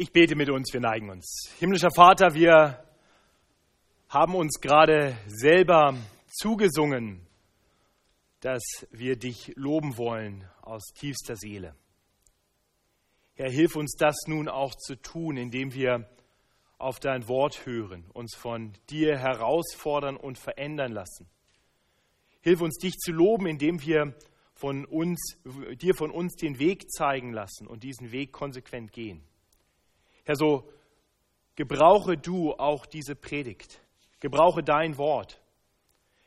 Ich bete mit uns, wir neigen uns. Himmlischer Vater, wir haben uns gerade selber zugesungen, dass wir dich loben wollen aus tiefster Seele. Herr, hilf uns das nun auch zu tun, indem wir auf dein Wort hören, uns von dir herausfordern und verändern lassen. Hilf uns, dich zu loben, indem wir von uns, dir von uns den Weg zeigen lassen und diesen Weg konsequent gehen. Herr, so gebrauche du auch diese Predigt. Gebrauche dein Wort,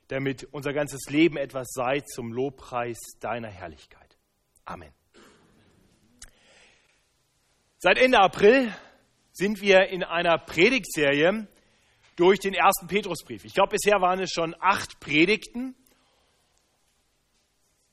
damit unser ganzes Leben etwas sei zum Lobpreis deiner Herrlichkeit. Amen. Seit Ende April sind wir in einer Predigtserie durch den ersten Petrusbrief. Ich glaube, bisher waren es schon acht Predigten.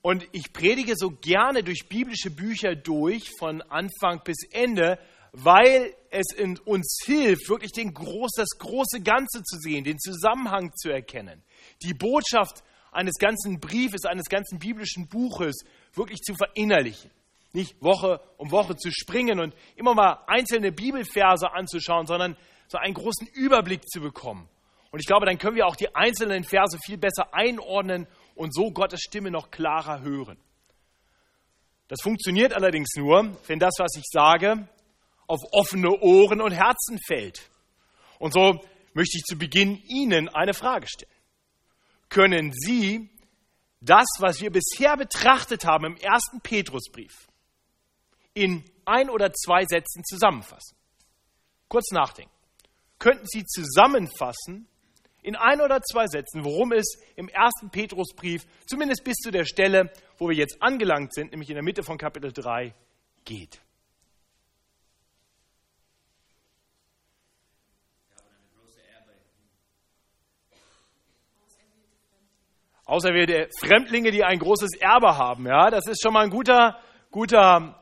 Und ich predige so gerne durch biblische Bücher durch, von Anfang bis Ende, weil es uns hilft, wirklich den groß, das große Ganze zu sehen, den Zusammenhang zu erkennen, die Botschaft eines ganzen Briefes, eines ganzen biblischen Buches wirklich zu verinnerlichen. Nicht Woche um Woche zu springen und immer mal einzelne Bibelverse anzuschauen, sondern so einen großen Überblick zu bekommen. Und ich glaube, dann können wir auch die einzelnen Verse viel besser einordnen und so Gottes Stimme noch klarer hören. Das funktioniert allerdings nur, wenn das, was ich sage, auf offene Ohren und Herzen fällt. Und so möchte ich zu Beginn Ihnen eine Frage stellen. Können Sie das, was wir bisher betrachtet haben im ersten Petrusbrief, in ein oder zwei Sätzen zusammenfassen? Kurz nachdenken. Könnten Sie zusammenfassen, in ein oder zwei Sätzen, worum es im ersten Petrusbrief, zumindest bis zu der Stelle, wo wir jetzt angelangt sind, nämlich in der Mitte von Kapitel 3, geht? Auserwählte Fremdlinge, die ein großes Erbe haben. Ja, das ist schon mal ein guter, guter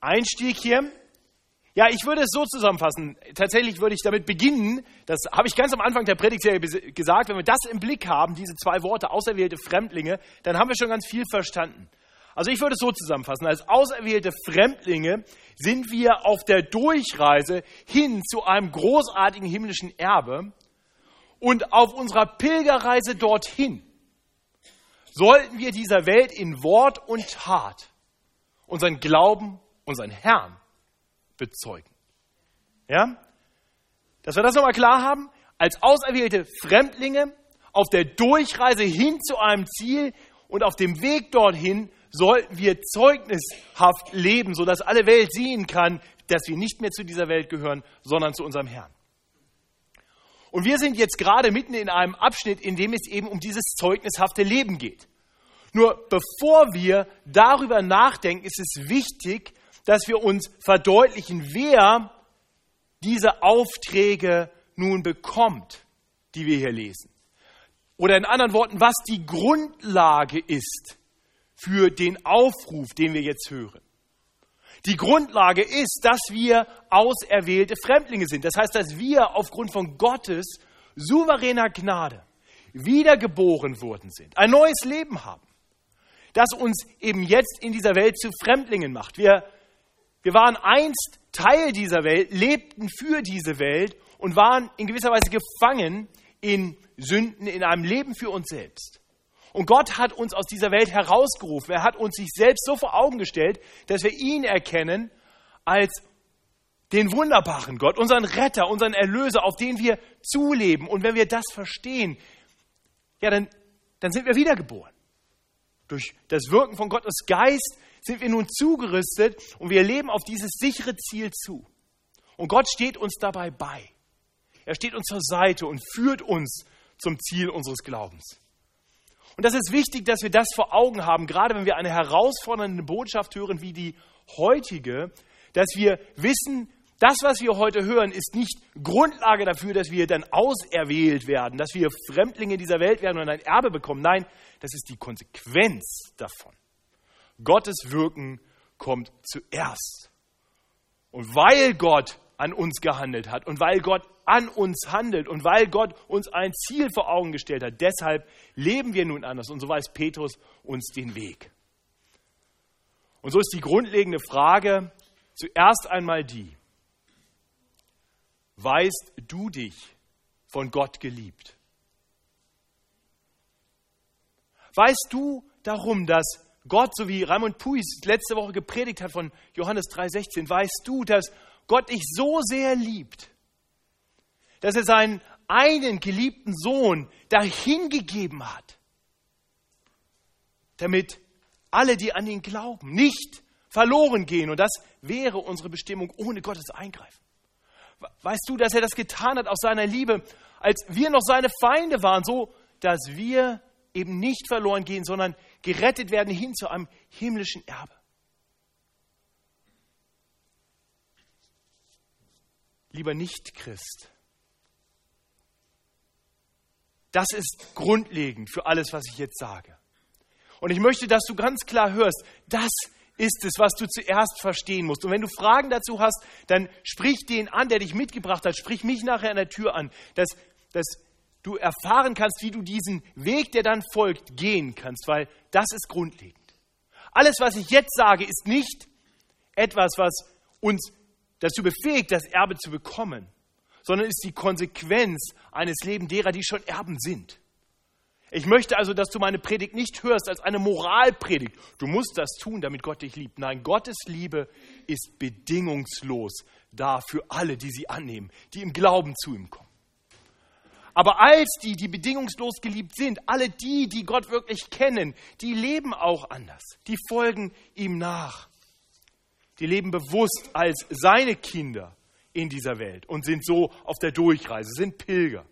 Einstieg hier. Ja, ich würde es so zusammenfassen. Tatsächlich würde ich damit beginnen, das habe ich ganz am Anfang der Predigtserie gesagt, wenn wir das im Blick haben, diese zwei Worte, auserwählte Fremdlinge, dann haben wir schon ganz viel verstanden. Also ich würde es so zusammenfassen, als auserwählte Fremdlinge sind wir auf der Durchreise hin zu einem großartigen himmlischen Erbe und auf unserer Pilgerreise dorthin sollten wir dieser Welt in Wort und Tat unseren Glauben, unseren Herrn bezeugen. Ja? Dass wir das nochmal klar haben, als auserwählte Fremdlinge auf der Durchreise hin zu einem Ziel und auf dem Weg dorthin sollten wir zeugnishaft leben, sodass alle Welt sehen kann, dass wir nicht mehr zu dieser Welt gehören, sondern zu unserem Herrn. Und wir sind jetzt gerade mitten in einem Abschnitt, in dem es eben um dieses zeugnishafte Leben geht. Nur bevor wir darüber nachdenken, ist es wichtig, dass wir uns verdeutlichen, wer diese Aufträge nun bekommt, die wir hier lesen. Oder in anderen Worten, was die Grundlage ist für den Aufruf, den wir jetzt hören. Die Grundlage ist, dass wir auserwählte Fremdlinge sind. Das heißt, dass wir aufgrund von Gottes souveräner Gnade wiedergeboren worden sind, ein neues Leben haben, das uns eben jetzt in dieser Welt zu Fremdlingen macht. Wir, wir waren einst Teil dieser Welt, lebten für diese Welt und waren in gewisser Weise gefangen in Sünden, in einem Leben für uns selbst. Und Gott hat uns aus dieser Welt herausgerufen. Er hat uns sich selbst so vor Augen gestellt, dass wir ihn erkennen als den wunderbaren Gott, unseren Retter, unseren Erlöser, auf den wir zuleben. Und wenn wir das verstehen, ja, dann, dann sind wir wiedergeboren. Durch das Wirken von Gottes Geist sind wir nun zugerüstet und wir leben auf dieses sichere Ziel zu. Und Gott steht uns dabei bei. Er steht uns zur Seite und führt uns zum Ziel unseres Glaubens. Und das ist wichtig, dass wir das vor Augen haben, gerade wenn wir eine herausfordernde Botschaft hören wie die heutige, dass wir wissen, das, was wir heute hören, ist nicht Grundlage dafür, dass wir dann auserwählt werden, dass wir Fremdlinge dieser Welt werden und ein Erbe bekommen. Nein, das ist die Konsequenz davon. Gottes Wirken kommt zuerst. Und weil Gott an uns gehandelt hat und weil Gott an uns handelt und weil Gott uns ein Ziel vor Augen gestellt hat, deshalb leben wir nun anders und so weiß Petrus uns den Weg. Und so ist die grundlegende Frage zuerst einmal die, weißt du dich von Gott geliebt? Weißt du darum, dass Gott, so wie Raimund Puis letzte Woche gepredigt hat von Johannes 3,16, weißt du, dass Gott dich so sehr liebt, dass er seinen einen geliebten Sohn dahingegeben hat, damit alle, die an ihn glauben, nicht verloren gehen. Und das wäre unsere Bestimmung ohne Gottes Eingreifen. Weißt du, dass er das getan hat aus seiner Liebe, als wir noch seine Feinde waren, so dass wir eben nicht verloren gehen, sondern gerettet werden hin zu einem himmlischen Erbe. Lieber Nicht-Christ, das ist grundlegend für alles, was ich jetzt sage. Und ich möchte, dass du ganz klar hörst, das ist es, was du zuerst verstehen musst. Und wenn du Fragen dazu hast, dann sprich den an, der dich mitgebracht hat. Sprich mich nachher an der Tür an, dass, dass du erfahren kannst, wie du diesen Weg, der dann folgt, gehen kannst, weil das ist grundlegend. Alles, was ich jetzt sage, ist nicht etwas, was uns dazu befähigt, das Erbe zu bekommen, sondern ist die Konsequenz eines Lebens derer, die schon Erben sind. Ich möchte also, dass du meine Predigt nicht hörst als eine Moralpredigt. Du musst das tun, damit Gott dich liebt. Nein, Gottes Liebe ist bedingungslos da für alle, die sie annehmen, die im Glauben zu ihm kommen. Aber als die, die bedingungslos geliebt sind, alle die, die Gott wirklich kennen, die leben auch anders. Die folgen ihm nach. Die leben bewusst als seine Kinder in dieser Welt und sind so auf der Durchreise, sind Pilger.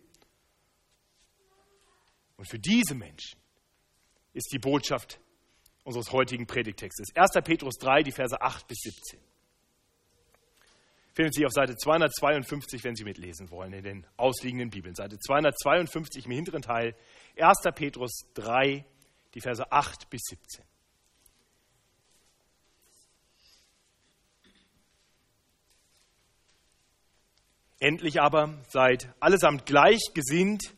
Und für diese Menschen ist die Botschaft unseres heutigen Predigtextes 1. Petrus 3, die Verse 8 bis 17. Finden Sie auf Seite 252, wenn Sie mitlesen wollen, in den ausliegenden Bibeln. Seite 252 im hinteren Teil, 1. Petrus 3, die Verse 8 bis 17. Endlich aber seid allesamt gleichgesinnt,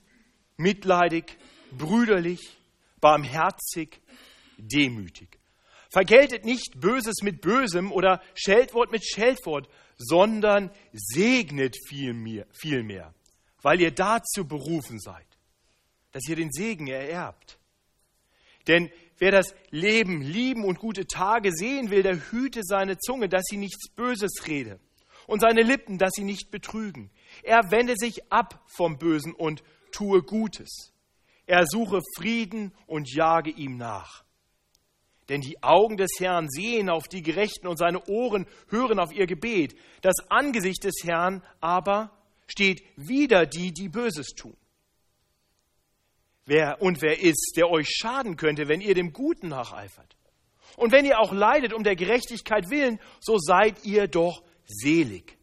mitleidig, brüderlich, barmherzig, demütig. Vergeltet nicht Böses mit Bösem oder Scheldwort mit Scheldwort, sondern segnet vielmehr, vielmehr, weil ihr dazu berufen seid, dass ihr den Segen ererbt. Denn wer das Leben lieben und gute Tage sehen will, der hüte seine Zunge, dass sie nichts Böses rede und seine Lippen, dass sie nicht betrügen. Er wende sich ab vom Bösen und tue Gutes. Er suche Frieden und jage ihm nach. Denn die Augen des Herrn sehen auf die Gerechten und seine Ohren hören auf ihr Gebet. Das Angesicht des Herrn aber steht wider die, die Böses tun. Wer und wer ist, der euch schaden könnte, wenn ihr dem Guten nacheifert? Und wenn ihr auch leidet um der Gerechtigkeit willen, so seid ihr doch selig.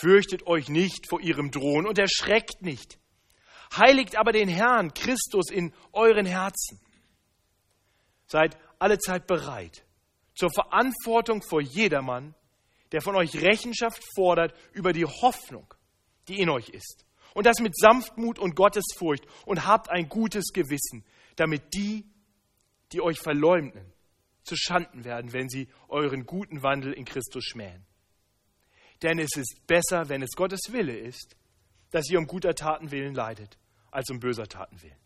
Fürchtet euch nicht vor ihrem Drohen und erschreckt nicht. Heiligt aber den Herrn Christus in euren Herzen. Seid allezeit bereit zur Verantwortung vor jedermann, der von euch Rechenschaft fordert über die Hoffnung, die in euch ist. Und das mit Sanftmut und Gottesfurcht und habt ein gutes Gewissen, damit die, die euch verleumden, zu Schanden werden, wenn sie euren guten Wandel in Christus schmähen. Denn es ist besser, wenn es Gottes Wille ist, dass ihr um guter Taten willen leidet, als um böser Taten willen.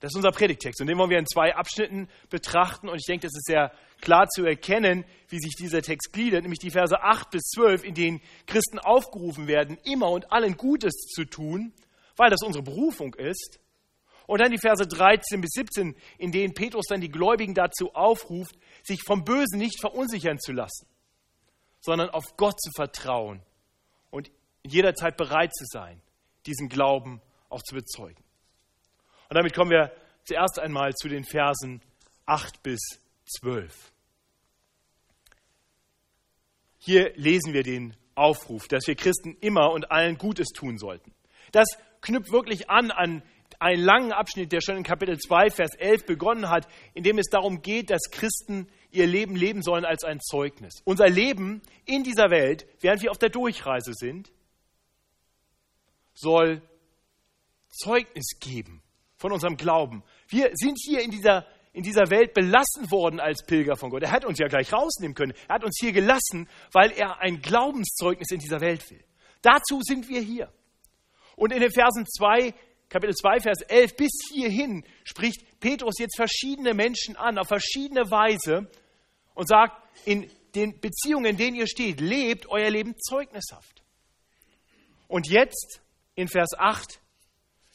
Das ist unser Predigtext und den wollen wir in zwei Abschnitten betrachten und ich denke, es ist sehr klar zu erkennen, wie sich dieser Text gliedert, nämlich die Verse 8 bis 12, in denen Christen aufgerufen werden, immer und allen Gutes zu tun, weil das unsere Berufung ist. Und dann die Verse 13 bis 17, in denen Petrus dann die Gläubigen dazu aufruft, sich vom Bösen nicht verunsichern zu lassen, sondern auf Gott zu vertrauen und jederzeit bereit zu sein, diesen Glauben auch zu bezeugen. Und damit kommen wir zuerst einmal zu den Versen 8 bis 12. Hier lesen wir den Aufruf, dass wir Christen immer und allen Gutes tun sollten. Das knüpft wirklich an an einen langen Abschnitt, der schon in Kapitel 2, Vers 11 begonnen hat, in dem es darum geht, dass Christen ihr Leben leben sollen als ein Zeugnis. Unser Leben in dieser Welt, während wir auf der Durchreise sind, soll Zeugnis geben von unserem Glauben. Wir sind hier in, dieser, in dieser Welt belassen worden als Pilger von Gott. Er hat uns ja gleich rausnehmen können. Er hat uns hier gelassen, weil er ein Glaubenszeugnis in dieser Welt will. Dazu sind wir hier. Und in den Versen 2, Kapitel 2, Vers 11 bis hierhin spricht Petrus jetzt verschiedene Menschen an, auf verschiedene Weise und sagt, in den Beziehungen, in denen ihr steht, lebt euer Leben zeugnishaft. Und jetzt in Vers 8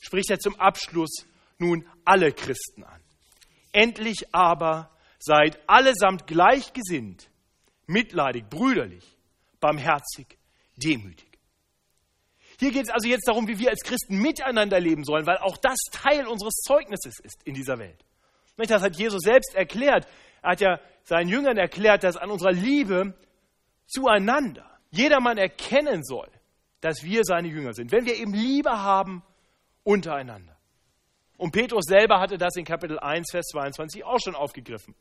spricht er zum Abschluss nun alle Christen an. Endlich aber seid allesamt gleichgesinnt, mitleidig, brüderlich, barmherzig, demütig. Hier geht es also jetzt darum, wie wir als Christen miteinander leben sollen, weil auch das Teil unseres Zeugnisses ist in dieser Welt. Das hat Jesus selbst erklärt. Er hat ja seinen Jüngern erklärt, dass an unserer Liebe zueinander jedermann erkennen soll, dass wir seine Jünger sind. Wenn wir eben Liebe haben untereinander. Und Petrus selber hatte das in Kapitel 1, Vers 22 auch schon aufgegriffen.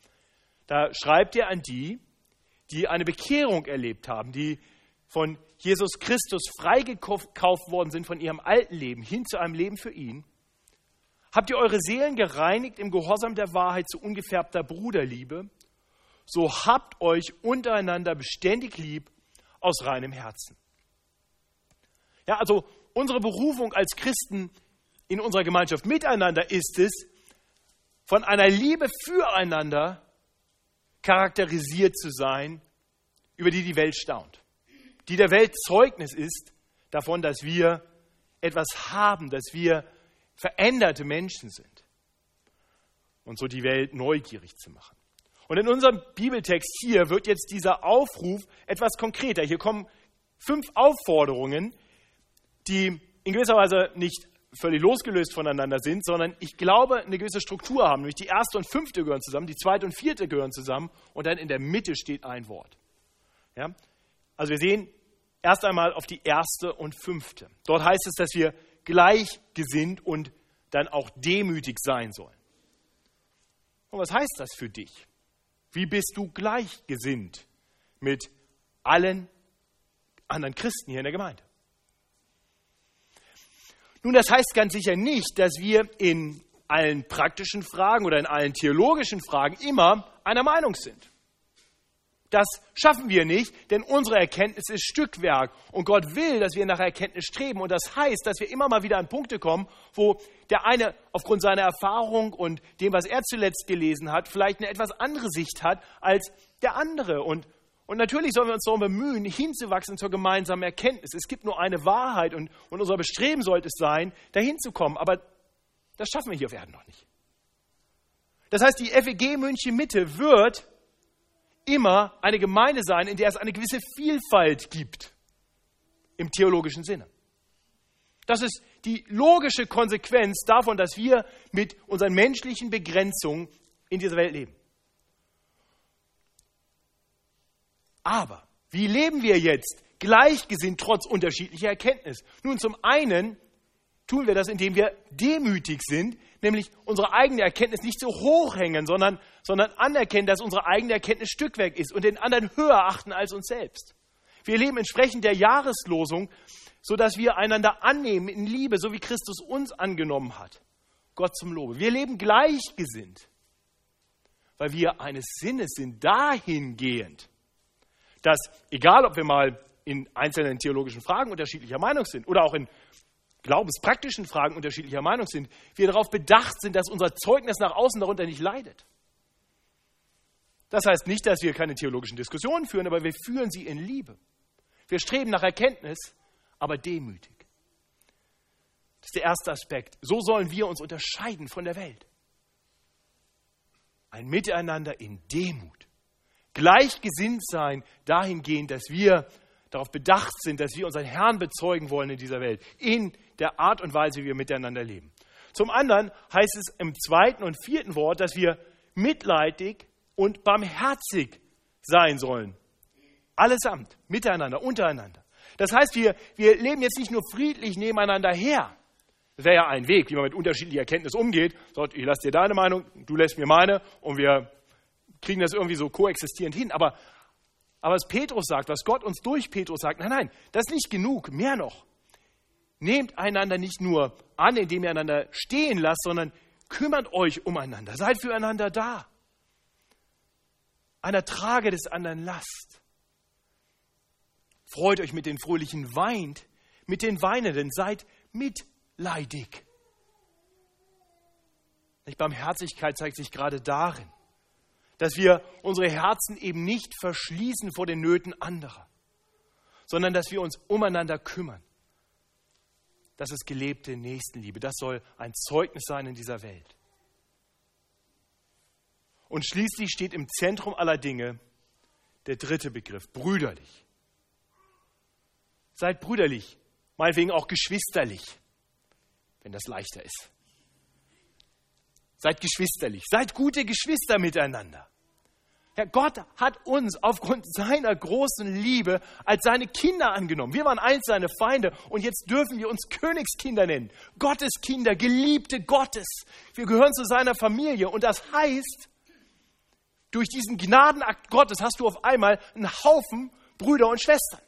Da schreibt er an die, die eine Bekehrung erlebt haben, die von Jesus Christus freigekauft worden sind von ihrem alten Leben hin zu einem Leben für ihn. Habt ihr eure Seelen gereinigt im Gehorsam der Wahrheit zu ungefärbter Bruderliebe? So habt euch untereinander beständig lieb aus reinem Herzen. Ja, also unsere Berufung als Christen in unserer Gemeinschaft miteinander ist es, von einer Liebe füreinander charakterisiert zu sein, über die die Welt staunt. Die der Welt Zeugnis ist davon, dass wir etwas haben, dass wir veränderte Menschen sind. Und so die Welt neugierig zu machen. Und in unserem Bibeltext hier wird jetzt dieser Aufruf etwas konkreter. Hier kommen fünf Aufforderungen, die in gewisser Weise nicht völlig losgelöst voneinander sind, sondern ich glaube, eine gewisse Struktur haben. Nämlich die erste und fünfte gehören zusammen, die zweite und vierte gehören zusammen und dann in der Mitte steht ein Wort. Ja? Also wir sehen erst einmal auf die erste und fünfte. Dort heißt es, dass wir gleichgesinnt und dann auch demütig sein sollen. Und was heißt das für dich? Wie bist du gleichgesinnt mit allen anderen Christen hier in der Gemeinde? Nun, das heißt ganz sicher nicht, dass wir in allen praktischen Fragen oder in allen theologischen Fragen immer einer Meinung sind. Das schaffen wir nicht, denn unsere Erkenntnis ist Stückwerk. Und Gott will, dass wir nach Erkenntnis streben. Und das heißt, dass wir immer mal wieder an Punkte kommen, wo der eine aufgrund seiner Erfahrung und dem, was er zuletzt gelesen hat, vielleicht eine etwas andere Sicht hat als der andere. Und und natürlich sollen wir uns darum bemühen, hinzuwachsen zur gemeinsamen Erkenntnis. Es gibt nur eine Wahrheit und, und unser Bestreben sollte es sein, dahin zu kommen. Aber das schaffen wir hier auf Erden noch nicht. Das heißt, die FEG München Mitte wird immer eine Gemeinde sein, in der es eine gewisse Vielfalt gibt im theologischen Sinne. Das ist die logische Konsequenz davon, dass wir mit unseren menschlichen Begrenzungen in dieser Welt leben. Aber wie leben wir jetzt gleichgesinnt trotz unterschiedlicher Erkenntnis? Nun, zum einen tun wir das, indem wir demütig sind, nämlich unsere eigene Erkenntnis nicht so hoch hängen, sondern, sondern anerkennen, dass unsere eigene Erkenntnis Stückwerk ist und den anderen höher achten als uns selbst. Wir leben entsprechend der Jahreslosung, sodass wir einander annehmen in Liebe, so wie Christus uns angenommen hat. Gott zum Lobe. Wir leben gleichgesinnt, weil wir eines Sinnes sind, dahingehend, dass, egal ob wir mal in einzelnen theologischen Fragen unterschiedlicher Meinung sind oder auch in glaubenspraktischen Fragen unterschiedlicher Meinung sind, wir darauf bedacht sind, dass unser Zeugnis nach außen darunter nicht leidet. Das heißt nicht, dass wir keine theologischen Diskussionen führen, aber wir führen sie in Liebe. Wir streben nach Erkenntnis, aber demütig. Das ist der erste Aspekt. So sollen wir uns unterscheiden von der Welt. Ein Miteinander in Demut gleichgesinnt sein dahingehend, dass wir darauf bedacht sind, dass wir unseren Herrn bezeugen wollen in dieser Welt, in der Art und Weise, wie wir miteinander leben. Zum anderen heißt es im zweiten und vierten Wort, dass wir mitleidig und barmherzig sein sollen. Allesamt, miteinander, untereinander. Das heißt, wir, wir leben jetzt nicht nur friedlich nebeneinander her. Das wäre ja ein Weg, wie man mit unterschiedlicher Erkenntnis umgeht. Sagt, ich lasse dir deine Meinung, du lässt mir meine und wir kriegen das irgendwie so koexistierend hin. Aber, aber was Petrus sagt, was Gott uns durch Petrus sagt, nein, nein, das ist nicht genug, mehr noch. Nehmt einander nicht nur an, indem ihr einander stehen lasst, sondern Kümmert euch umeinander, seid füreinander da. Einer trage des anderen Last. Freut euch mit den Fröhlichen, weint mit den Weinenden, seid mitleidig. Barmherzigkeit zeigt sich gerade darin, dass wir unsere Herzen eben nicht verschließen vor den Nöten anderer, sondern dass wir uns umeinander kümmern. Das ist gelebte Nächstenliebe. Das soll ein Zeugnis sein in dieser Welt. Und schließlich steht im Zentrum aller Dinge der dritte Begriff, brüderlich. Seid brüderlich, meinetwegen auch geschwisterlich, wenn das leichter ist. Seid geschwisterlich, seid gute Geschwister miteinander. Ja, Gott hat uns aufgrund seiner großen Liebe als seine Kinder angenommen. Wir waren einst seine Feinde und jetzt dürfen wir uns Königskinder nennen. Gottes Kinder, Geliebte Gottes. Wir gehören zu seiner Familie und das heißt, durch diesen Gnadenakt Gottes hast du auf einmal einen Haufen Brüder und Schwestern.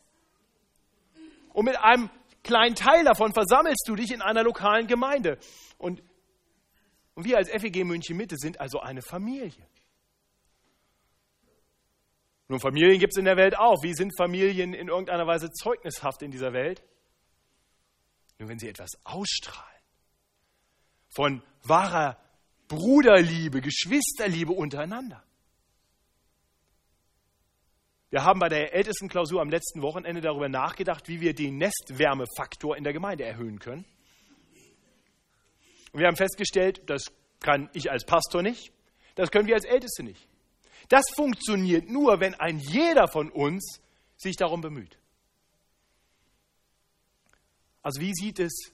Und mit einem kleinen Teil davon versammelst du dich in einer lokalen Gemeinde. Und, und wir als FEG München Mitte sind also eine Familie. Nun, Familien gibt es in der Welt auch. Wie sind Familien in irgendeiner Weise zeugnishaft in dieser Welt? Nur wenn sie etwas ausstrahlen. Von wahrer Bruderliebe, Geschwisterliebe untereinander. Wir haben bei der ältesten Klausur am letzten Wochenende darüber nachgedacht, wie wir den Nestwärmefaktor in der Gemeinde erhöhen können. Und wir haben festgestellt, das kann ich als Pastor nicht, das können wir als Älteste nicht. Das funktioniert nur, wenn ein jeder von uns sich darum bemüht. Also wie sieht es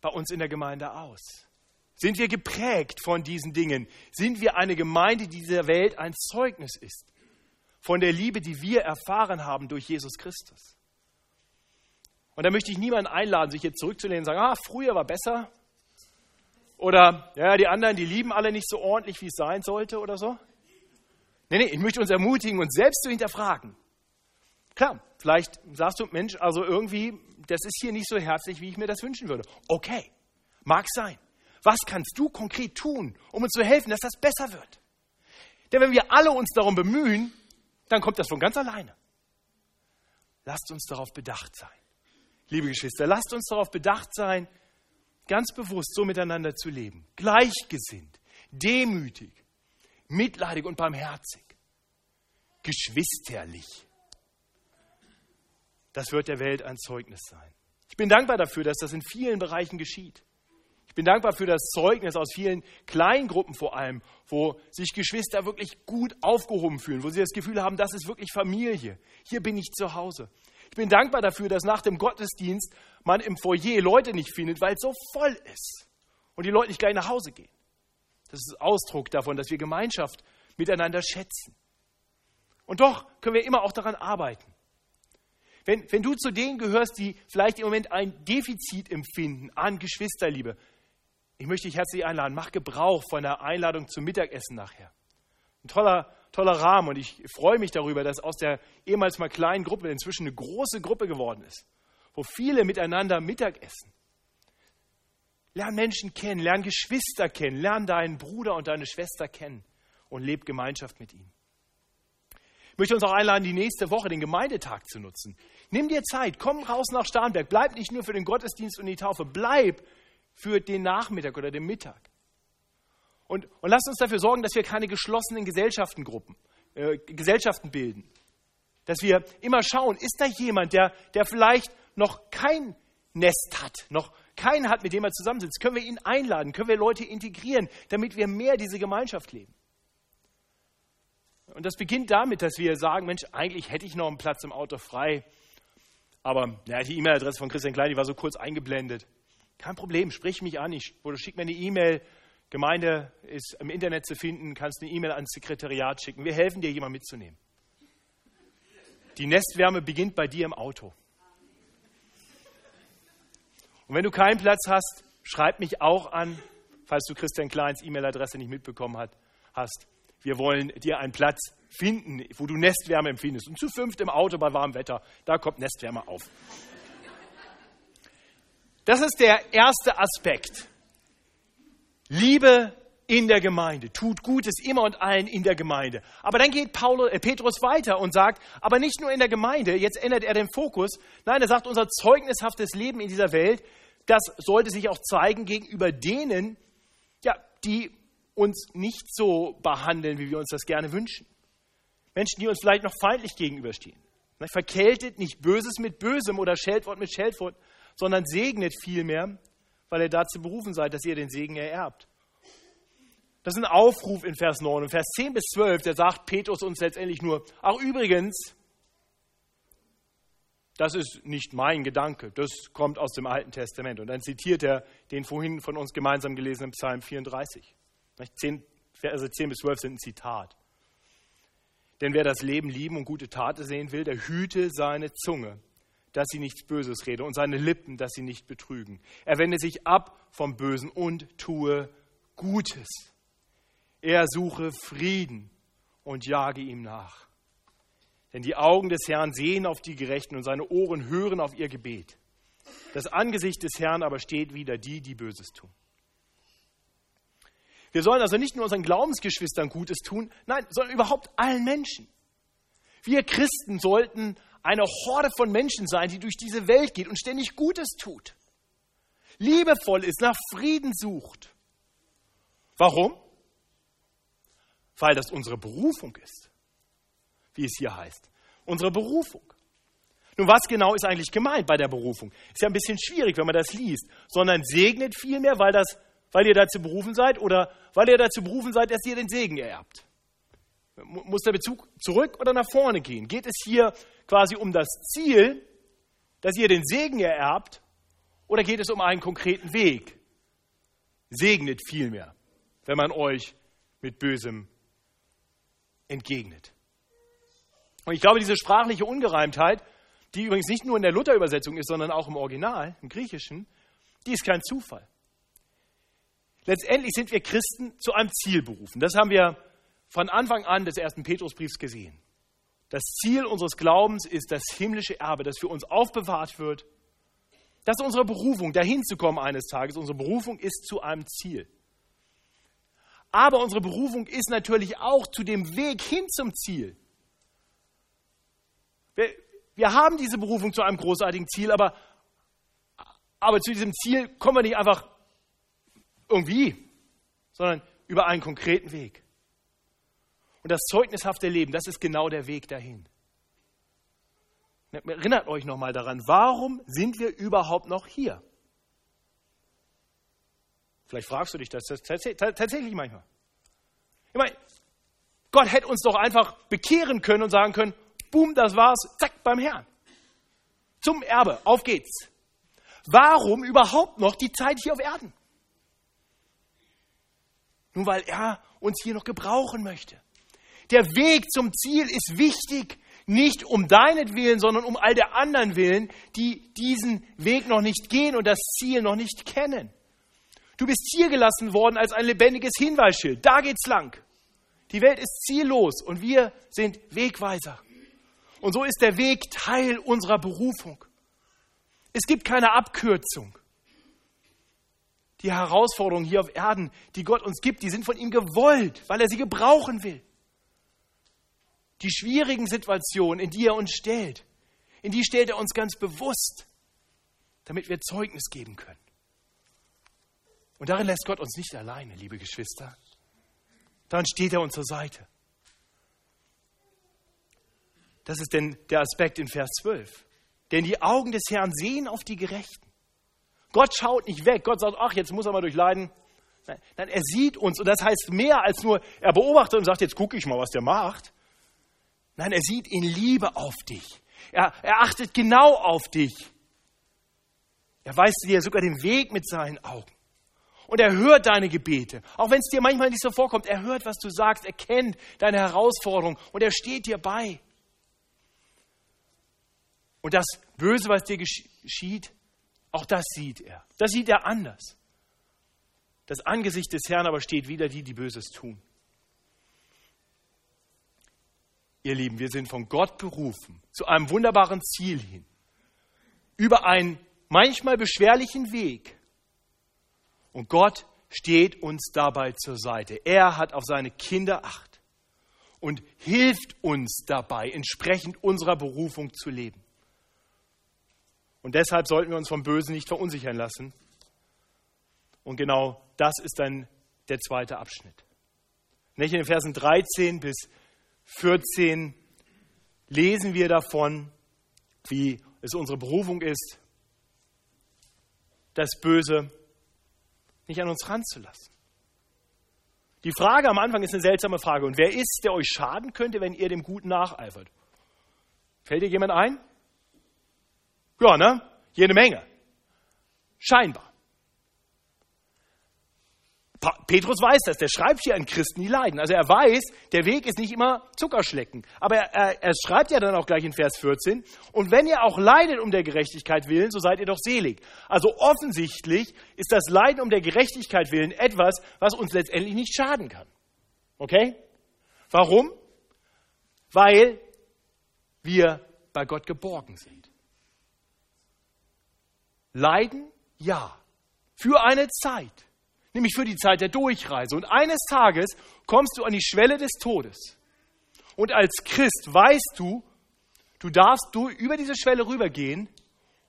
bei uns in der Gemeinde aus? Sind wir geprägt von diesen Dingen? Sind wir eine Gemeinde, die dieser Welt ein Zeugnis ist? Von der Liebe, die wir erfahren haben durch Jesus Christus. Und da möchte ich niemanden einladen, sich jetzt zurückzulehnen und sagen, ah, früher war besser, oder, ja, die anderen, die lieben alle nicht so ordentlich, wie es sein sollte oder so. Nee, nee, ich möchte uns ermutigen, uns selbst zu hinterfragen. Klar, vielleicht sagst du, Mensch, also irgendwie, das ist hier nicht so herzlich, wie ich mir das wünschen würde. Okay, mag sein. Was kannst du konkret tun, um uns zu helfen, dass das besser wird? Denn wenn wir alle uns darum bemühen, dann kommt das von ganz alleine. Lasst uns darauf bedacht sein. Liebe Geschwister, lasst uns darauf bedacht sein, ganz bewusst so miteinander zu leben. Gleichgesinnt, demütig, mitleidig und barmherzig, geschwisterlich. Das wird der Welt ein Zeugnis sein. Ich bin dankbar dafür, dass das in vielen Bereichen geschieht. Ich bin dankbar für das Zeugnis aus vielen Kleingruppen vor allem, wo sich Geschwister wirklich gut aufgehoben fühlen, wo sie das Gefühl haben, das ist wirklich Familie. Hier bin ich zu Hause. Ich bin dankbar dafür, dass nach dem Gottesdienst man im Foyer Leute nicht findet, weil es so voll ist und die Leute nicht gleich nach Hause gehen. Das ist Ausdruck davon, dass wir Gemeinschaft miteinander schätzen. Und doch können wir immer auch daran arbeiten. Wenn, wenn du zu denen gehörst, die vielleicht im Moment ein Defizit empfinden an Geschwisterliebe, ich möchte dich herzlich einladen, mach Gebrauch von der Einladung zum Mittagessen nachher. Ein toller toller Rahmen und ich freue mich darüber, dass aus der ehemals mal kleinen Gruppe inzwischen eine große Gruppe geworden ist, wo viele miteinander Mittag essen. Lern Menschen kennen, lern Geschwister kennen, lern deinen Bruder und deine Schwester kennen und leb Gemeinschaft mit ihnen. Ich möchte uns auch einladen, die nächste Woche den Gemeindetag zu nutzen. Nimm dir Zeit, komm raus nach Starnberg, bleib nicht nur für den Gottesdienst und die Taufe, bleib für den Nachmittag oder den Mittag. Und, und lasst uns dafür sorgen, dass wir keine geschlossenen Gesellschaftengruppen, äh, Gesellschaften bilden. Dass wir immer schauen, ist da jemand, der, der vielleicht noch kein Nest hat, noch keinen hat, mit dem er zusammensitzt? Können wir ihn einladen? Können wir Leute integrieren, damit wir mehr diese Gemeinschaft leben? Und das beginnt damit, dass wir sagen, Mensch, eigentlich hätte ich noch einen Platz im Auto frei. Aber ja, die E-Mail-Adresse von Christian Klein, die war so kurz eingeblendet. Kein Problem, sprich mich an, ich, oder schick mir eine E-Mail, Gemeinde ist im Internet zu finden, kannst eine E-Mail ans Sekretariat schicken. Wir helfen dir, jemanden mitzunehmen. Die Nestwärme beginnt bei dir im Auto. Und wenn du keinen Platz hast, schreib mich auch an, falls du Christian Kleins E-Mail-Adresse nicht mitbekommen hast. Wir wollen dir einen Platz finden, wo du Nestwärme empfindest. Und zu fünft im Auto bei warmem Wetter, da kommt Nestwärme auf. Das ist der erste Aspekt Liebe in der Gemeinde, tut Gutes immer und allen in der Gemeinde. Aber dann geht Paulus, äh, Petrus weiter und sagt, aber nicht nur in der Gemeinde, jetzt ändert er den Fokus. Nein, er sagt, unser zeugnishaftes Leben in dieser Welt, das sollte sich auch zeigen gegenüber denen, ja, die uns nicht so behandeln, wie wir uns das gerne wünschen. Menschen, die uns vielleicht noch feindlich gegenüberstehen. Verkältet nicht Böses mit Bösem oder Scheldwort mit Scheldwort, sondern segnet vielmehr, weil ihr dazu berufen seid, dass ihr den Segen ererbt. Das ist ein Aufruf in Vers 9. Und Vers 10 bis 12, der sagt Petrus uns letztendlich nur, ach übrigens, das ist nicht mein Gedanke, das kommt aus dem Alten Testament. Und dann zitiert er den vorhin von uns gemeinsam gelesenen Psalm 34. 10, Verse 10 bis 12 sind ein Zitat. Denn wer das Leben lieben und gute Taten sehen will, der hüte seine Zunge, dass sie nichts Böses rede und seine Lippen, dass sie nicht betrügen. Er wende sich ab vom Bösen und tue Gutes. Er suche Frieden und jage ihm nach. Denn die Augen des Herrn sehen auf die Gerechten und seine Ohren hören auf ihr Gebet. Das Angesicht des Herrn aber steht wider die, die Böses tun. Wir sollen also nicht nur unseren Glaubensgeschwistern Gutes tun, nein, sondern überhaupt allen Menschen. Wir Christen sollten eine Horde von Menschen sein, die durch diese Welt geht und ständig Gutes tut. Liebevoll ist, nach Frieden sucht. Warum? Weil das unsere Berufung ist, wie es hier heißt. Unsere Berufung. Nun, was genau ist eigentlich gemeint bei der Berufung? Ist ja ein bisschen schwierig, wenn man das liest, sondern segnet vielmehr, weil weil ihr dazu berufen seid oder weil ihr dazu berufen seid, dass ihr den Segen ererbt? Muss der Bezug zurück oder nach vorne gehen? Geht es hier quasi um das Ziel, dass ihr den Segen ererbt oder geht es um einen konkreten Weg? Segnet vielmehr, wenn man euch mit Bösem entgegnet. Und ich glaube, diese sprachliche Ungereimtheit, die übrigens nicht nur in der Luther-Übersetzung ist, sondern auch im Original, im Griechischen, die ist kein Zufall. Letztendlich sind wir Christen zu einem Ziel berufen. Das haben wir von Anfang an des ersten Petrusbriefs gesehen. Das Ziel unseres Glaubens ist das himmlische Erbe, das für uns aufbewahrt wird. Das ist unsere Berufung, dahin zu kommen eines Tages. Unsere Berufung ist zu einem Ziel. Aber unsere Berufung ist natürlich auch zu dem Weg hin zum Ziel. Wir, wir haben diese Berufung zu einem großartigen Ziel, aber, aber zu diesem Ziel kommen wir nicht einfach irgendwie, sondern über einen konkreten Weg. Und das zeugnishafte Leben, das ist genau der Weg dahin. Erinnert euch nochmal daran, warum sind wir überhaupt noch hier? Vielleicht fragst du dich das tatsächlich manchmal. Ich meine, Gott hätte uns doch einfach bekehren können und sagen können, boom, das war's, zack, beim Herrn. Zum Erbe, auf geht's. Warum überhaupt noch die Zeit hier auf Erden? Nur weil er uns hier noch gebrauchen möchte. Der Weg zum Ziel ist wichtig, nicht um deinetwillen, sondern um all der anderen willen, die diesen Weg noch nicht gehen und das Ziel noch nicht kennen. Du bist hier gelassen worden als ein lebendiges Hinweisschild. Da geht's lang. Die Welt ist ziellos und wir sind Wegweiser. Und so ist der Weg Teil unserer Berufung. Es gibt keine Abkürzung die Herausforderungen hier auf Erden, die Gott uns gibt, die sind von ihm gewollt, weil er sie gebrauchen will. Die schwierigen Situationen, in die er uns stellt, in die stellt er uns ganz bewusst, damit wir Zeugnis geben können. Und darin lässt Gott uns nicht alleine, liebe Geschwister. Darin steht er uns zur Seite. Das ist denn der Aspekt in Vers 12. Denn die Augen des Herrn sehen auf die Gerechten Gott schaut nicht weg. Gott sagt, ach, jetzt muss er mal durchleiden. Nein, nein, er sieht uns und das heißt mehr als nur, er beobachtet und sagt, jetzt gucke ich mal, was der macht. Nein, er sieht in Liebe auf dich. Er, er achtet genau auf dich. Er weist dir sogar den Weg mit seinen Augen. Und er hört deine Gebete. Auch wenn es dir manchmal nicht so vorkommt, er hört, was du sagst, er kennt deine Herausforderung und er steht dir bei. Und das Böse, was dir geschieht, auch das sieht er. Das sieht er anders. Das Angesicht des Herrn aber steht wieder die, die Böses tun. Ihr Lieben, wir sind von Gott berufen zu einem wunderbaren Ziel hin. Über einen manchmal beschwerlichen Weg. Und Gott steht uns dabei zur Seite. Er hat auf seine Kinder Acht und hilft uns dabei, entsprechend unserer Berufung zu leben. Und deshalb sollten wir uns vom Bösen nicht verunsichern lassen. Und genau das ist dann der zweite Abschnitt. Nicht in den Versen 13 bis 14 lesen wir davon, wie es unsere Berufung ist, das Böse nicht an uns ranzulassen. Die Frage am Anfang ist eine seltsame Frage. Und wer ist, der euch schaden könnte, wenn ihr dem Guten nacheifert? Fällt dir jemand ein? Ja, ne? Jede Menge. Scheinbar. Petrus weiß das, der schreibt hier an Christen, die leiden. Also er weiß, der Weg ist nicht immer Zuckerschlecken. Aber er, er, schreibt ja dann auch gleich in Vers 14, und wenn ihr auch leidet um der Gerechtigkeit willen, so seid ihr doch selig. Also offensichtlich ist das Leiden um der Gerechtigkeit willen etwas, was uns letztendlich nicht schaden kann. Okay? Warum? Weil wir bei Gott geborgen sind. Leiden? Ja. Für eine Zeit nämlich für die Zeit der Durchreise. Und eines Tages kommst du an die Schwelle des Todes. Und als Christ weißt du, du darfst du über diese Schwelle rübergehen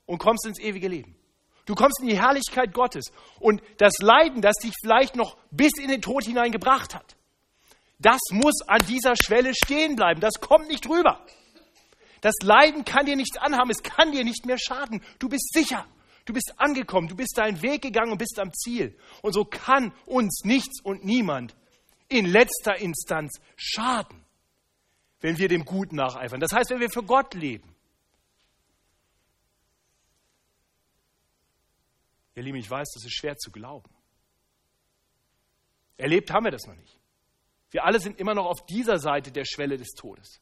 und kommst ins ewige Leben. Du kommst in die Herrlichkeit Gottes. Und das Leiden, das dich vielleicht noch bis in den Tod hineingebracht hat, das muss an dieser Schwelle stehen bleiben. Das kommt nicht rüber. Das Leiden kann dir nichts anhaben, es kann dir nicht mehr schaden. Du bist sicher. Du bist angekommen, du bist deinen Weg gegangen und bist am Ziel. Und so kann uns nichts und niemand in letzter Instanz schaden, wenn wir dem Guten nacheifern. Das heißt, wenn wir für Gott leben. Ihr Lieben, ich weiß, das ist schwer zu glauben. Erlebt haben wir das noch nicht. Wir alle sind immer noch auf dieser Seite der Schwelle des Todes.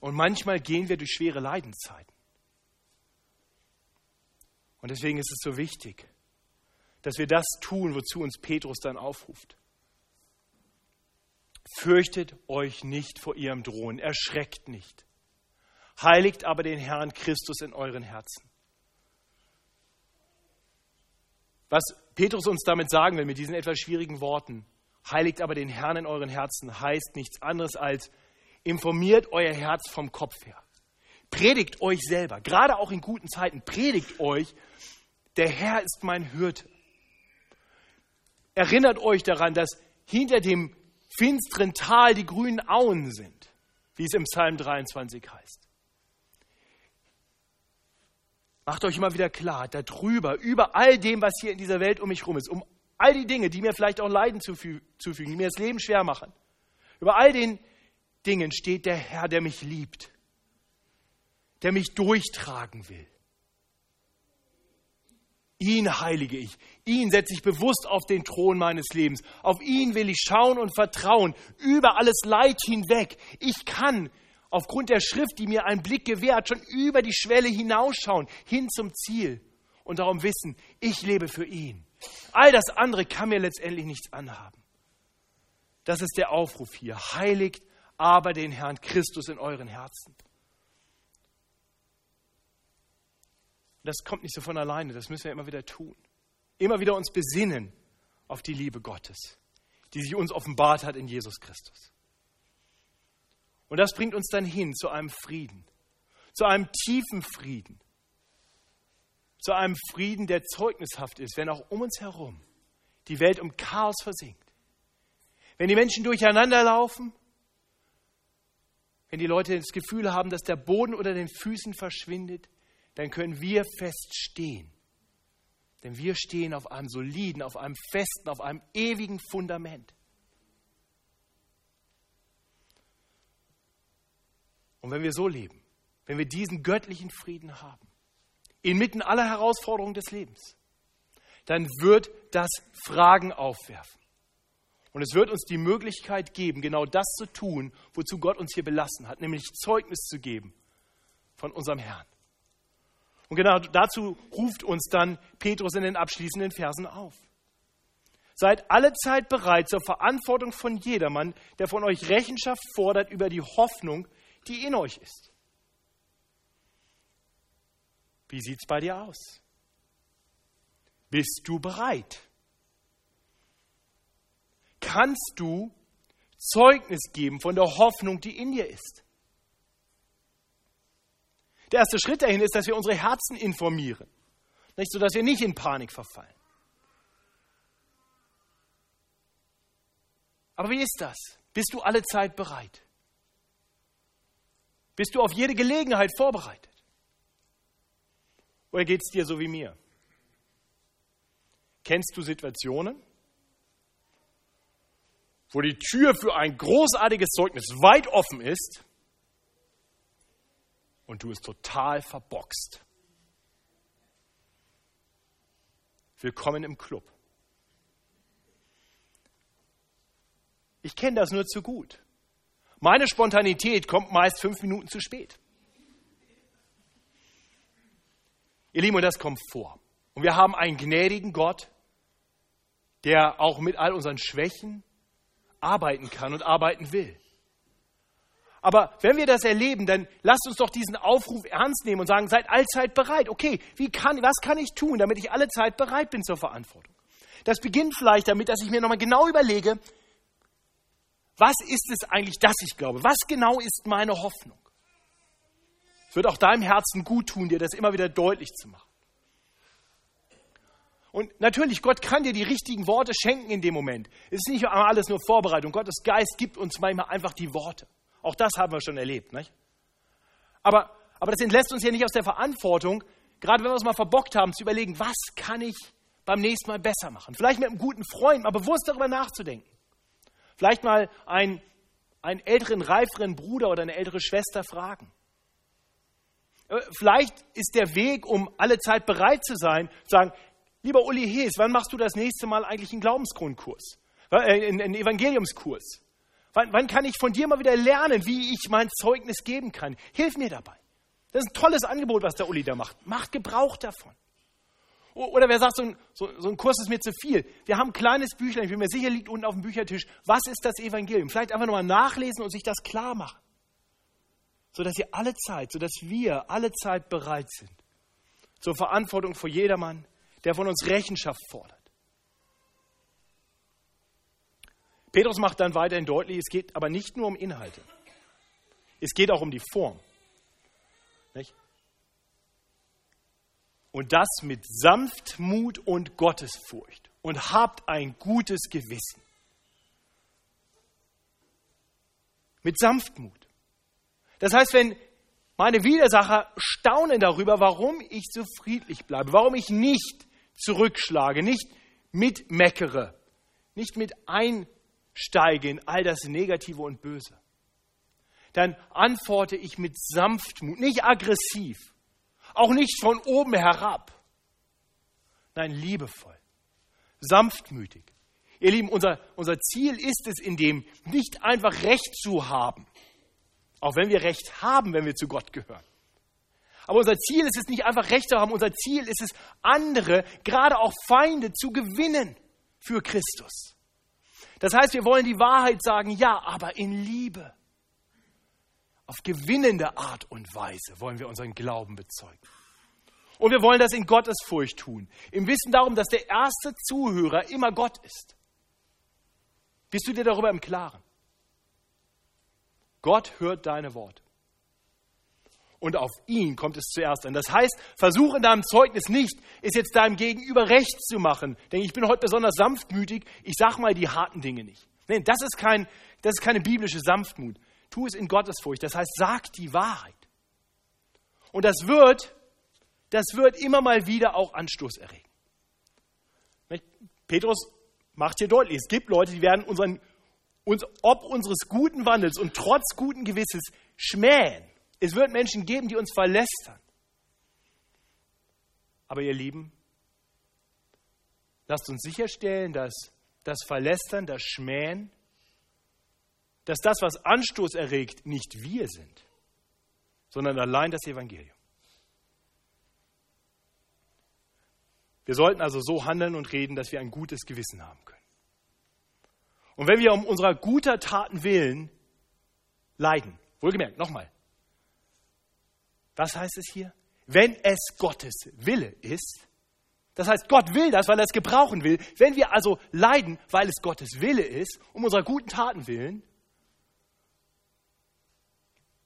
Und manchmal gehen wir durch schwere Leidenszeiten. Und deswegen ist es so wichtig, dass wir das tun, wozu uns Petrus dann aufruft. Fürchtet euch nicht vor ihrem Drohen, erschreckt nicht. Heiligt aber den Herrn Christus in euren Herzen. Was Petrus uns damit sagen will, mit diesen etwas schwierigen Worten, heiligt aber den Herrn in euren Herzen, heißt nichts anderes als informiert euer Herz vom Kopf her. Predigt euch selber, gerade auch in guten Zeiten, predigt euch, der Herr ist mein Hirte. Erinnert euch daran, dass hinter dem finsteren Tal die grünen Auen sind, wie es im Psalm 23 heißt. Macht euch immer wieder klar, darüber, über all dem, was hier in dieser Welt um mich herum ist, um all die Dinge, die mir vielleicht auch Leiden zufügen, die mir das Leben schwer machen, über all den Dingen steht der Herr, der mich liebt der mich durchtragen will. Ihn heilige ich. Ihn setze ich bewusst auf den Thron meines Lebens. Auf ihn will ich schauen und vertrauen, über alles Leid hinweg. Ich kann aufgrund der Schrift, die mir einen Blick gewährt, schon über die Schwelle hinausschauen, hin zum Ziel. Und darum wissen, ich lebe für ihn. All das andere kann mir letztendlich nichts anhaben. Das ist der Aufruf hier. Heiligt aber den Herrn Christus in euren Herzen. Das kommt nicht so von alleine, das müssen wir immer wieder tun. Immer wieder uns besinnen auf die Liebe Gottes, die sich uns offenbart hat in Jesus Christus. Und das bringt uns dann hin zu einem Frieden, zu einem tiefen Frieden, zu einem Frieden, der zeugnishaft ist, wenn auch um uns herum die Welt um Chaos versinkt. Wenn die Menschen durcheinander laufen, wenn die Leute das Gefühl haben, dass der Boden unter den Füßen verschwindet, dann können wir feststehen. Denn wir stehen auf einem soliden, auf einem festen, auf einem ewigen Fundament. Und wenn wir so leben, wenn wir diesen göttlichen Frieden haben, inmitten aller Herausforderungen des Lebens, dann wird das Fragen aufwerfen. Und es wird uns die Möglichkeit geben, genau das zu tun, wozu Gott uns hier belassen hat, nämlich Zeugnis zu geben von unserem Herrn. Und genau dazu ruft uns dann Petrus in den abschließenden Versen auf. Seid alle Zeit bereit zur Verantwortung von jedermann, der von euch Rechenschaft fordert über die Hoffnung, die in euch ist. Wie sieht es bei dir aus? Bist du bereit, kannst du Zeugnis geben von der Hoffnung, die in dir ist. Der erste Schritt dahin ist, dass wir unsere Herzen informieren, nicht so, dass wir nicht in Panik verfallen. Aber wie ist das? Bist du alle Zeit bereit? Bist du auf jede Gelegenheit vorbereitet? Oder geht es dir so wie mir? Kennst du Situationen, wo die Tür für ein großartiges Zeugnis weit offen ist und du es total verboxt? Willkommen im Club. Ich kenne das nur zu gut. Meine Spontanität kommt meist fünf Minuten zu spät. Ihr Lieben, und das kommt vor. Und wir haben einen gnädigen Gott, der auch mit all unseren Schwächen arbeiten kann und arbeiten will. Aber wenn wir das erleben, dann lasst uns doch diesen Aufruf ernst nehmen und sagen, seid allzeit bereit. Okay, wie kann, was kann ich tun, damit ich alle Zeit bereit bin zur Verantwortung? Das beginnt vielleicht damit, dass ich mir nochmal genau überlege, was ist es eigentlich, dass ich glaube? Was genau ist meine Hoffnung? Es wird auch deinem Herzen gut tun, dir das immer wieder deutlich zu machen. Und natürlich, Gott kann dir die richtigen Worte schenken in dem Moment. Es ist nicht alles nur Vorbereitung. Gottes Geist gibt uns manchmal einfach die Worte. Auch das haben wir schon erlebt. Nicht? Aber, aber das entlässt uns ja nicht aus der Verantwortung, gerade wenn wir es mal verbockt haben, zu überlegen, was kann ich beim nächsten Mal besser machen? Vielleicht mit einem guten Freund mal bewusst darüber nachzudenken. Vielleicht mal einen, einen älteren, reiferen Bruder oder eine ältere Schwester fragen. Äh, vielleicht ist der Weg, um alle Zeit bereit zu sein, zu sagen, lieber Uli Hees, wann machst du das nächste Mal eigentlich einen Glaubensgrundkurs, äh, einen Evangeliumskurs? Wann, wann kann ich von dir mal wieder lernen, wie ich mein Zeugnis geben kann? Hilf mir dabei. Das ist ein tolles Angebot, was der Uli da macht. Macht Gebrauch davon. Oder wer sagt, so ein, so, so ein, Kurs ist mir zu viel. Wir haben ein kleines Büchlein, ich bin mir sicher, liegt unten auf dem Büchertisch. Was ist das Evangelium? Vielleicht einfach nochmal nachlesen und sich das klar machen. Sodass ihr alle Zeit, sodass wir alle Zeit bereit sind zur Verantwortung vor jedermann, der von uns Rechenschaft fordert. Petrus macht dann weiterhin deutlich, es geht aber nicht nur um Inhalte. Es geht auch um die Form. Nicht? Und das mit Sanftmut und Gottesfurcht. Und habt ein gutes Gewissen. Mit Sanftmut. Das heißt, wenn meine Widersacher staunen darüber, warum ich so friedlich bleibe, warum ich nicht zurückschlage, nicht mitmeckere, nicht mit einsteige in all das Negative und Böse, dann antworte ich mit Sanftmut, nicht aggressiv, auch nicht von oben herab. Nein, liebevoll, sanftmütig. Ihr Lieben, unser, unser Ziel ist es in dem, nicht einfach Recht zu haben, auch wenn wir Recht haben, wenn wir zu Gott gehören. Aber unser Ziel ist es nicht einfach Recht zu haben, unser Ziel ist es, andere, gerade auch Feinde, zu gewinnen für Christus. Das heißt, wir wollen die Wahrheit sagen, ja, aber in Liebe. Auf gewinnende Art und Weise wollen wir unseren Glauben bezeugen. Und wir wollen das in Gottesfurcht tun, im Wissen darum, dass der erste Zuhörer immer Gott ist. Bist du dir darüber im Klaren? Gott hört deine Worte. Und auf ihn kommt es zuerst an. Das heißt, versuche in deinem Zeugnis nicht, es jetzt deinem Gegenüber recht zu machen. Denn ich bin heute besonders sanftmütig, ich sage mal die harten Dinge nicht. Nein, das ist, kein, das ist keine biblische Sanftmut. Tu es in Gottesfurcht. Das heißt, sag die Wahrheit. Und das wird, das wird immer mal wieder auch Anstoß erregen. Petrus macht hier deutlich, es gibt Leute, die werden unseren, uns ob unseres guten Wandels und trotz guten Gewisses schmähen. Es wird Menschen geben, die uns verlästern. Aber ihr Lieben, lasst uns sicherstellen, dass das Verlästern, das Schmähen, dass das, was Anstoß erregt, nicht wir sind, sondern allein das Evangelium. Wir sollten also so handeln und reden, dass wir ein gutes Gewissen haben können. Und wenn wir um unserer guter Taten willen leiden, wohlgemerkt, nochmal, was heißt es hier? Wenn es Gottes Wille ist, Das heißt, Gott will das, weil er es gebrauchen will. Wenn wir also leiden, weil es Gottes Wille ist, um unserer guten Taten willen,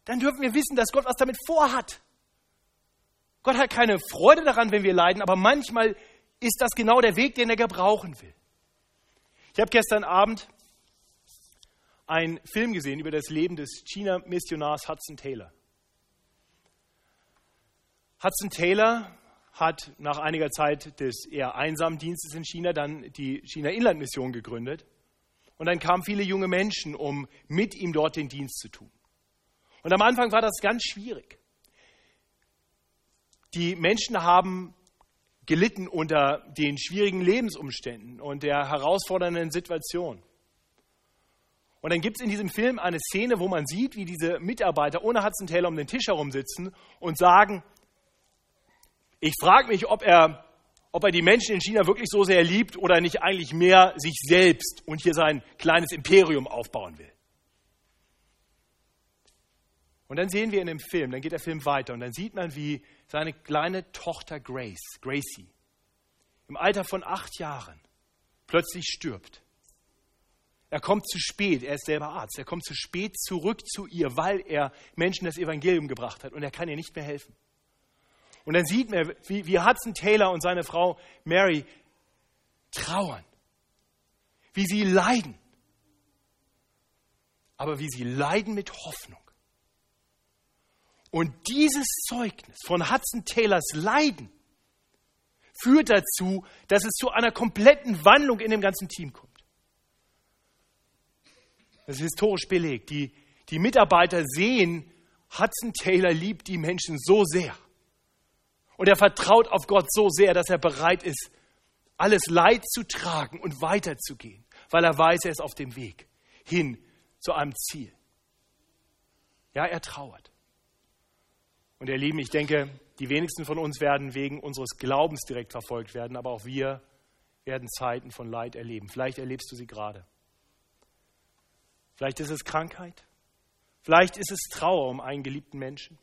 dann dürfen wir wissen, dass Gott was damit vorhat. Gott hat keine Freude daran, wenn wir leiden, aber manchmal ist das genau der Weg, den er gebrauchen will. Ich habe gestern Abend einen Film gesehen über das Leben des China-Missionars Hudson Taylor. Hudson Taylor hat nach einiger Zeit des eher einsamen Dienstes in China dann die China-Inland-Mission gegründet. Und dann kamen viele junge Menschen, um mit ihm dort den Dienst zu tun. Und am Anfang war das ganz schwierig. Die Menschen haben gelitten unter den schwierigen Lebensumständen und der herausfordernden Situation. Und dann gibt es in diesem Film eine Szene, wo man sieht, wie diese Mitarbeiter ohne Hudson Taylor um den Tisch herum sitzen und sagen, ich frage mich, ob er, ob er die Menschen in China wirklich so sehr liebt oder nicht eigentlich mehr sich selbst und hier sein kleines Imperium aufbauen will. Und dann sehen wir in dem Film, dann geht der Film weiter und dann sieht man, wie seine kleine Tochter Grace, Gracie, im Alter von acht Jahren plötzlich stirbt. Er kommt zu spät, er ist selber Arzt, er kommt zu spät zurück zu ihr, weil er Menschen das Evangelium gebracht hat und er kann ihr nicht mehr helfen. Und dann sieht man, wie, wie Hudson Taylor und seine Frau Mary trauern, wie sie leiden, aber wie sie leiden mit Hoffnung. Und dieses Zeugnis von Hudson Taylors Leiden führt dazu, dass es zu einer kompletten Wandlung in dem ganzen Team kommt. Das ist historisch belegt. Die, die Mitarbeiter sehen, Hudson Taylor liebt die Menschen so sehr. Und er vertraut auf Gott so sehr, dass er bereit ist, alles Leid zu tragen und weiterzugehen, weil er weiß, er ist auf dem Weg hin zu einem Ziel. Ja, er trauert. Und ihr Lieben, ich denke, die wenigsten von uns werden wegen unseres Glaubens direkt verfolgt werden, aber auch wir werden Zeiten von Leid erleben. Vielleicht erlebst du sie gerade. Vielleicht ist es Krankheit. Vielleicht ist es Trauer um einen geliebten Menschen.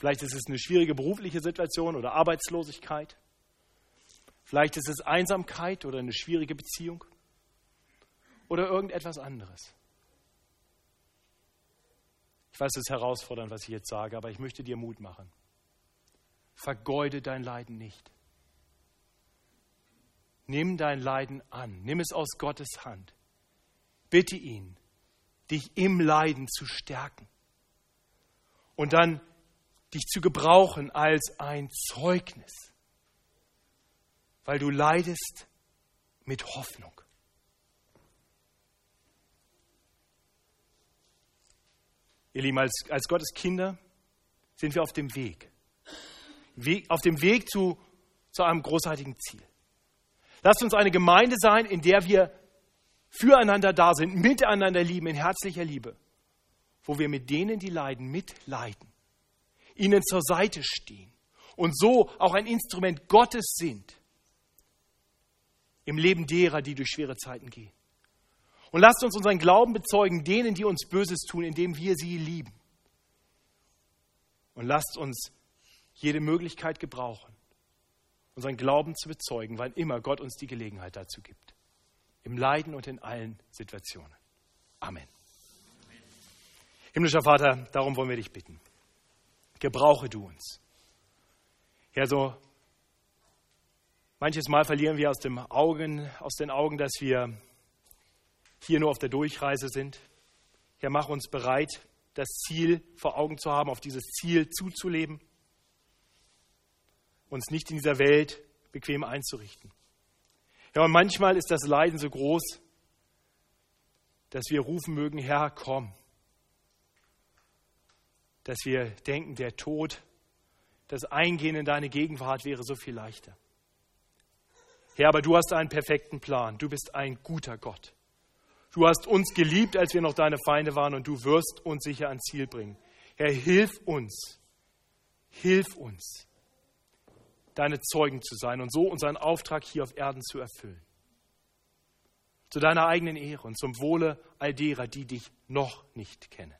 Vielleicht ist es eine schwierige berufliche Situation oder Arbeitslosigkeit. Vielleicht ist es Einsamkeit oder eine schwierige Beziehung oder irgendetwas anderes. Ich weiß, es ist herausfordernd, was ich jetzt sage, aber ich möchte dir Mut machen. Vergeude dein Leiden nicht. Nimm dein Leiden an. Nimm es aus Gottes Hand. Bitte ihn, dich im Leiden zu stärken und dann dich zu gebrauchen als ein Zeugnis, weil du leidest mit Hoffnung. Ihr Lieben, als, als Gottes Kinder sind wir auf dem Weg. Weg auf dem Weg zu, zu einem großartigen Ziel. Lasst uns eine Gemeinde sein, in der wir füreinander da sind, miteinander lieben, in herzlicher Liebe, wo wir mit denen, die leiden, mitleiden, ihnen zur Seite stehen und so auch ein Instrument Gottes sind im Leben derer, die durch schwere Zeiten gehen. Und lasst uns unseren Glauben bezeugen denen, die uns Böses tun, indem wir sie lieben. Und lasst uns jede Möglichkeit gebrauchen, unseren Glauben zu bezeugen, weil immer Gott uns die Gelegenheit dazu gibt im Leiden und in allen Situationen. Amen. Amen. Himmlischer Vater, darum wollen wir dich bitten. Gebrauche du uns. Ja, so manches Mal verlieren wir aus, dem Augen, aus den Augen, dass wir hier nur auf der Durchreise sind. Herr, mach uns bereit, das Ziel vor Augen zu haben, auf dieses Ziel zuzuleben, uns nicht in dieser Welt bequem einzurichten. Ja, und manchmal ist das Leiden so groß, dass wir rufen mögen, Herr, komm. Dass wir denken, der Tod, das Eingehen in deine Gegenwart wäre so viel leichter. Herr, aber du hast einen perfekten Plan. Du bist ein guter Gott. Du hast uns geliebt, als wir noch deine Feinde waren, und du wirst uns sicher ans Ziel bringen. Herr, hilf uns. Hilf uns deine Zeugen zu sein und so unseren Auftrag hier auf Erden zu erfüllen. Zu deiner eigenen Ehre und zum Wohle all derer, die dich noch nicht kennen.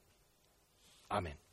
Amen.